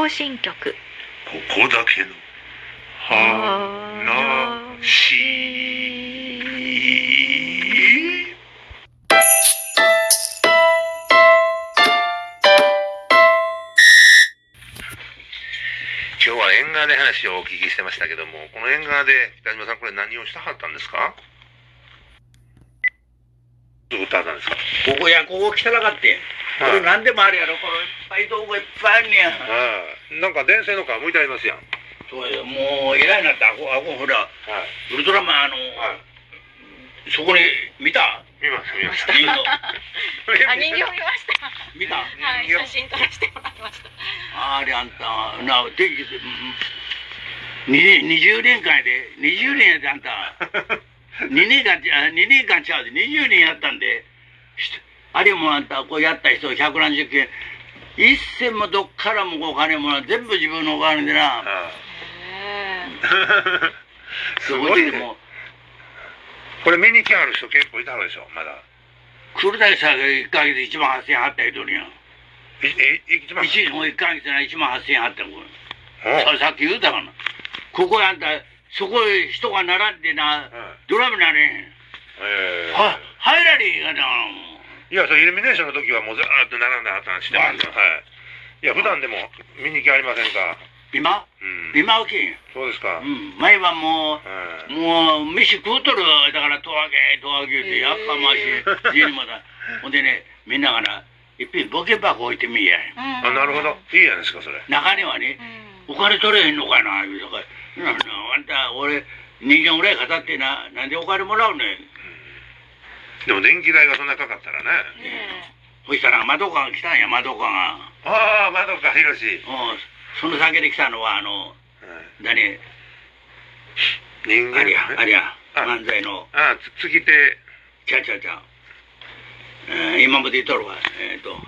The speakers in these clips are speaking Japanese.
専門方のラジオ更新曲。ここだけの話。今日は縁側で話をお聞きしてましたけどもこの縁側で北島さんこれ何をしたはったんですか？歌ったんですか？ここやここ汚かって。これ何でもあるやろ。このいっぱい道具いっぱいあるねや。はい。なんか電線の皮むいてありますやん。そうや、もう偉いなって、あこ、あこほら、はい。ウルトラマン、あの、はい。そこに、見た？見ました見ました。人形。あ人形見ました。見た？はい写真撮らせてもらいました。あれあんた、な、天気で、うんに20年間やで、20年やであんた、2年間ちゃ、2年間ちゃうで、20年やったんで、しあれもあんた、こうやった人、百何十件、一銭もどっからもお金も全部自分のお金でな、す。ごいねごいでも、これ見に来はる人結構いたのでしょまだ来るだけさ、1ヶ月1万8000円払った人にや。いえ一番一も1ヶ月な1万8000円払ったんこれ。さっき言うたかな。ここあんた、そこへ人が並んでな、うんドラムなれへん。ええは、入られへんがな。いやそれイルミネーションの時はもうずーっと並んではったんしてますよはいいや普段でも見に来ありませんか？今？うん今はけん。そうですかうん。前はもう、うんもう、飯食うとる。だから、とあげ、とあげって、やっかましい。家にまだ。ほんでね、みんながな、いっぺんボケ箱置いてみいや。ーあなるほどいいじゃないですかそれ中にはね、うんお金取れへんのかな、言うとか。ななあんた、俺、人間ぐらい語ってな、なんでお金もらうねん。でも電気代がそんなかかったらねねそしたら、窓かが来たんや、窓かが。ああ窓か広しうん。その先で来たのは、あの、何、人間？ありや、ありや、あ漫才の、あつ月手ちゃうちゃうちゃう。えー今まで言っとるわ。えっ、と、は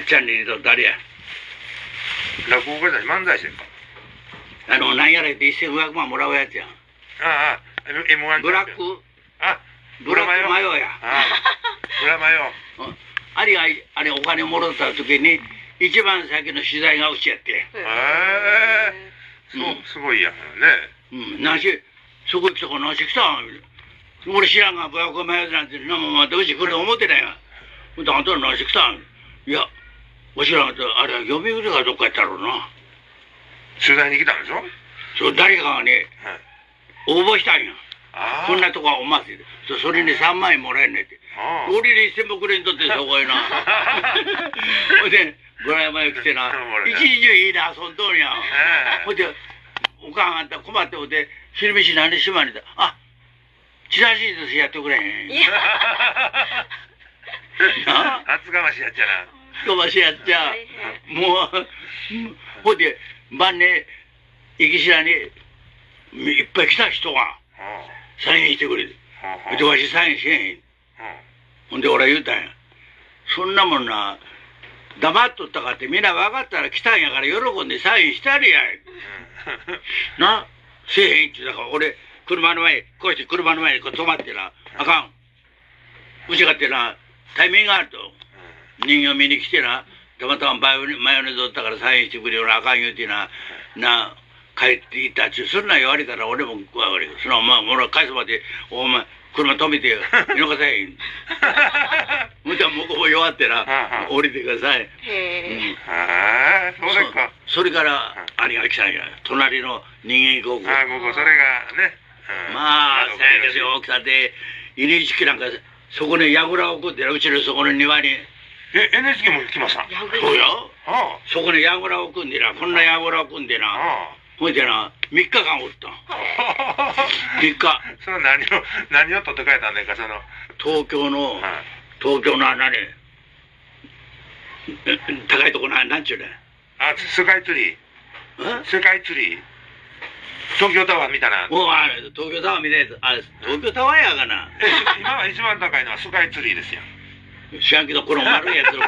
っちゃんにと誰や？落語家じゃない漫才師ですかあの、なんやら言って1500万もらうやつやん。ああ M1 ブラック、あブラックマヨや。ブラマヨ。うん。あれが、あれお金もろった時に、一番先の取材がうちやって。へえ。そううん。すごいやんね。うん、なし、そこ来たからなし来た。ん俺知らんが、ブラックマヨなんて、なもまたうち来ると思ってないわ。ほんで、あんたらなし来た。んいや、わしらあれは読売がどっかやったろうな。取材に来たんでしょ？そう、誰かがね、はい。応募したんや。こんなとこはお祭りで。そそれに3万円もらえんねんって。ああ俺に1000もくれんとってそこへな。ほんで、ブラヤマへ来て な、一日中いいな遊んどんやほんで、おかんあんた困っておって、昼飯何でしまにだ。あ、チラシ寿司やってくれへん。いや。な厚かましいやっちゃな。飛ばしやっちゃ。もう、ほんで、晩ね、行きしらに、いっぱい来た人が。あサインしてくれて。で、わしサインせえへん。ほんで、俺は言うたんや。そんなもんな、黙っとったかってみんな分かったら来たんやから喜んでサインしたりや。な、せえへんって言うたから俺、車の前、こうして車の前にこう止まってな、あかん。うちがってな、タイミングがあると。人形見に来てな、たまたまマヨネマヨネーズおったからサインしてくれよな、あかん言うてな、な、帰っていったっちゅう、そんなん言われたら俺もわかるよ。そのまあ、俺返すまで、お前、車止めてよ。見逃せへん。ほんじゃ向こうも弱ってな、降りてください。へえああそうですかそそれから、あれが来たんや。隣の人間国ああもうこうそれがねうんまあ、窓せやけど大きさで、NHK なんか、そこに櫓を置くってなうちのそこの庭に。え NHK も来ましたそうや。あそこに櫓を置くんでな、こんな櫓を置くんでな。あほいでな、3日間おった。ん。あ3日。それは何を何を取って帰ったんだかその。東京の、はい。東京のあ何、え高いとこな、なんちゅうねん。あスカイツリー。え？スカイツリー。東京タワーみたいな。もうあれ、東京タワーみたいなあれ、東京タワーやがな。え今は一番高いのはスカイツリーですよ。知らんけど、この丸いやつの、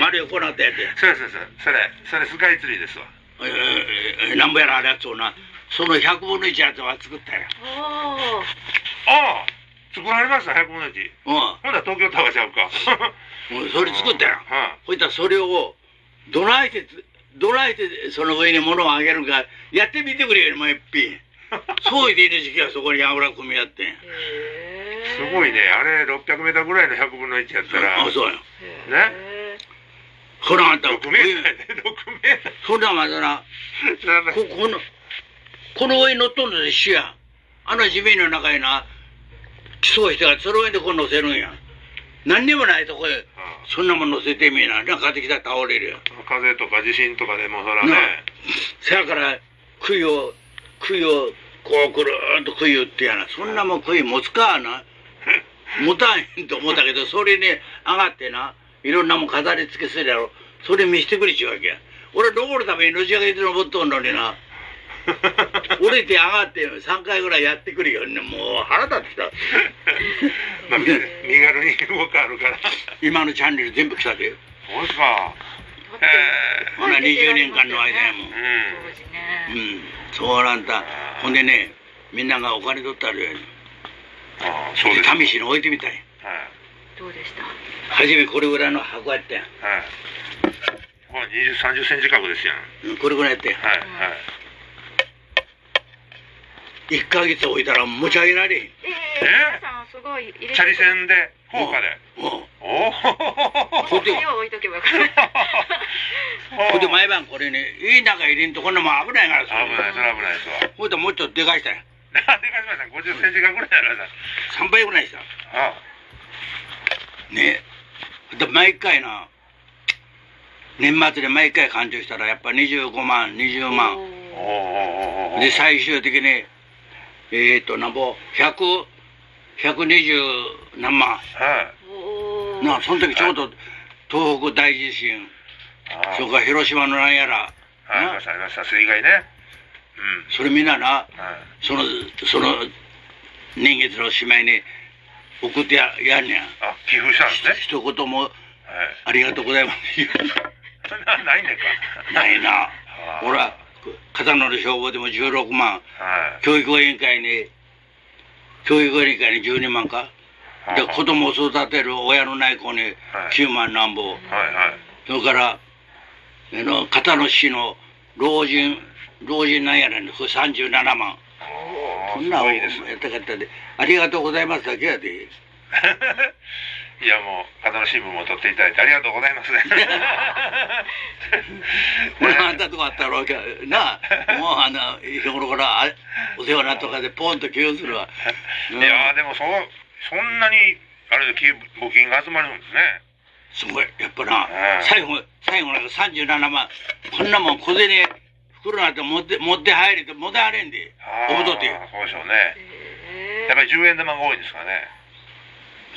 丸いこうなったやつや。そうそうです。それそれスカイツリーですわえんぼやらあるやつをな、その100分の1やつは作ったんや。おーああ作られました100分の1うん。ほんなら東京タワーちゃうか もうそれ作ったやん。はほいたらそれをどないしてつ、どないしてその上に物をあげるか、やってみてくれよ、もう一品。そう言っている時期はそこに油組み合ってん。すごいね。あれ、600メーターぐらいの100分の1やったら、あ、そうよ。ねそらあんた、6メーターやで、6メータそんなまだな、ここの、この上に乗っとんのと一緒や。あの地面の中にな、競う人がその上でこう乗せるんや。何にもないとこへ、そんなもん乗せてみな。なんか買ってきたら倒れるよ。風とか地震とかでもそらね、せやから、杭を、杭を、こうくるーっと杭打ってやな。そんなもん杭持つかな。持たへんと思ったけど、それに上がってな、いろんなもん飾り付けするやろ。それ見してくれちゅうわけや。俺登るためにのし上げて登っとんのにな。降りて上がって3回ぐらいやってくるよね。もう腹立ってきた。まあ、み身軽に動くあるから。今のチャンネル全部来たで。そうですほな20年間の間やもん。うん。うねん。そうなんだ。ほんでね、みんながお金取ったるよ。ああ、そうです。はい。試しに置いてみたい。どうでした？初めこれぐらいの箱やったやん。はい。これ20、30センチ角ですやん。うんこれぐらいやったやん。はい、はい。1ヶ月置いたら持ち上げられへん。ええ？皆さんすごい入れてチャリ線で、効果で？うん。おお。ほんで置いとけばよかった ほんで毎晩これね、いい中入れんとこんなもん危ないからさ。危ない、それ危ないですわ。ほいでもうちょっとでかいしたんや。なんでかしました50センチ角ぐらいあるさ。3倍ぐらいした。あねで毎回な、年末で毎回勘定したらやっぱ25万、20万。で、最終的に、えっ、ー、と、なんぼ、100、120何万。はおーなあ、その時ちょうど東北大地震、それから広島のなんやら、ありました、ありました。水害ね。それみんなな。その、その、年月のしまいに送ってややんねん。あ、寄付したんですね。一言もはい。ありがとうございます。なないねんか？ないな。ほら、片野の消防でも16万、はい。教育委員会に、教育委員会に12万か？で、子供を育てる親のない子にはい9万なんぼ。はいはい。それから、あの、片野市の老人、老人なんやねん、これ37万。おーこんなんですねやったかったで、ありがとうございますだけやで。いやもう、風の新聞も取っていただいてありがとうございますね。俺あんたとこあったら、なあ、もうあの、日頃からあお世話になとかでポンと寄与するわ。うんいやーでもそう、そんなに、あれで募金が集まるんですね。すごい、やっぱなうん、最後、最後なんか37万、こんなもん小銭、袋なんて持って、持って入れて、持って入れんで、おぶとって。そうでしょうね。へやっぱり10円玉が多いんですかね。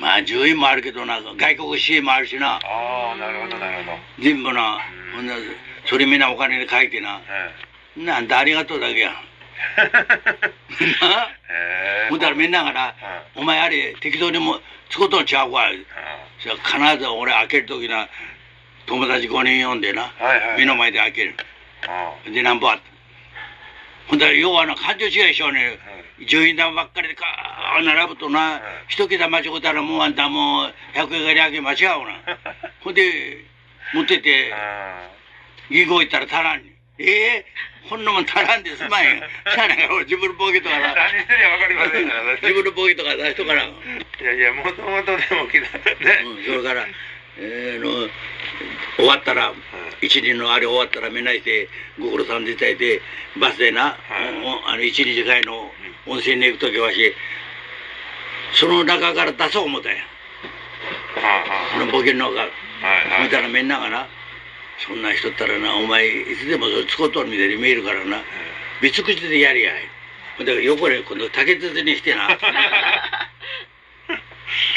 まあ、10円もあるけどな、外国支援もあるしな、ああ、なるほど、なるほど。全部な、うんほんなそれみんなお金に書いてな、えなんだありがとうだけや。ほんだらみんながな、お前あれ適当にも使うとんちゃうわ。じゃあ必ず俺開けるときな、友達5人呼んでな、はいはい。目の前で開ける。あで、なんぼあった。ほんだら、要はあの、感情違いしようね。あ10円玉ばっかりでかー並ぶとな、うん一桁間違うたらもうあんたもう100円が200円間違うな。ほんで、持ってて、あ銀行行ったら足らん。ええ？こんなもん足らんですまんや。しゃあないから俺自分のポケットから、何してるか分かりませんからね。自分のポケットから出しとから。いやいや、もともとでもきね。うん、それから、えーの、終わったら、一輪のあれ終わったらみんなして、ご苦労さんでいただいて、バスでな、はいおあの一日会の温泉に行くときはし、その中から出そう思ったんや。はこのボケの中。あはあはいはい。見たらみんながな、そんな人ったらな、お前、いつでも使うとるみたいに見えるからな、別口でやりやい。だから横で今度竹筒にしてな、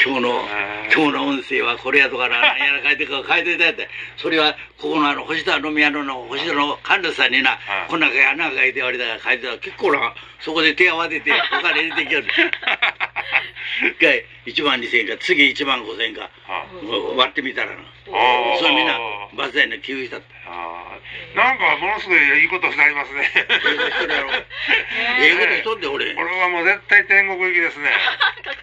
今日の、今日の音声はこれやとかな、何やら書いてか書いていただいて、それはここのあの星田飲み屋のの星田の神主さんにな、はいこんな穴が開いてあれだから書いてた。ら結構な、そこで手を当ててお金入れてきよる。一回1万2000円か、次1万5000円か、は割ってみたらな。それみんなバス代の給付したって。なんかものすごいいいことしてありますね。英語しとしとんで俺。これはもう絶対天国行きですね。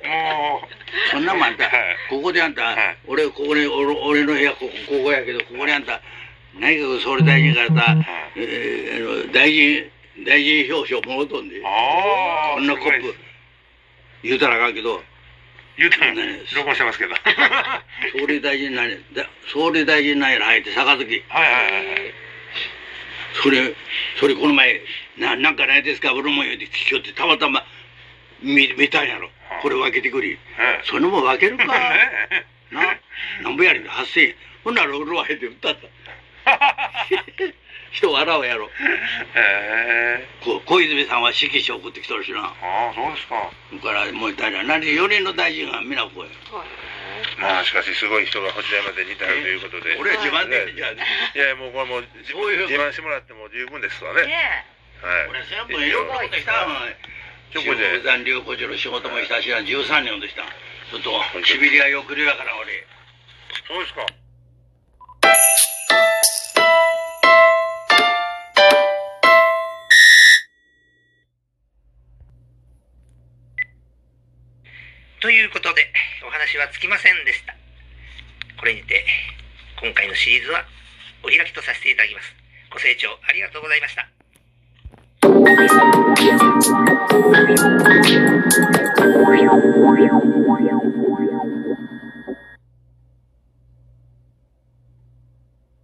もう。そんなもんあんたはい、ここであんたはい、俺、ここに、俺俺の部屋、ここここやけど、ここにあんた、内閣総理大臣からた、うんえ大臣大臣表彰もろとんで。こんなコップ言うたらあかんけど。言うてもね録音してますけど。総理大臣なんやだ総理大臣なんやら入って杯。はいはいはいはいそれそれこの前ななんかないですか？俺も言うて聞きよってたまたま見見たんやろこれ分けてくれ。えそれも分けるか。えななんぼやねん。8000円。ほんなら俺は入って歌った。人笑うやろ。えこ小泉さんは色紙送ってきとるしな。ああそうですか。だからもう大臣何4人の大臣が皆こうやまあしかしすごい人がこちらまで似たるということで。俺は自慢できんじゃんいやもうこれもう自慢してもらっても十分ですわね。ねはい。俺全部いろんなことした。もんちょこで。中山流行中の仕事もしたしな13年でした。ちょっとしびりはよくるやから俺。そうですかということでお話はつきませんでした。これにて今回のシリーズはお開きとさせていただきます。ご清聴ありがとうございました「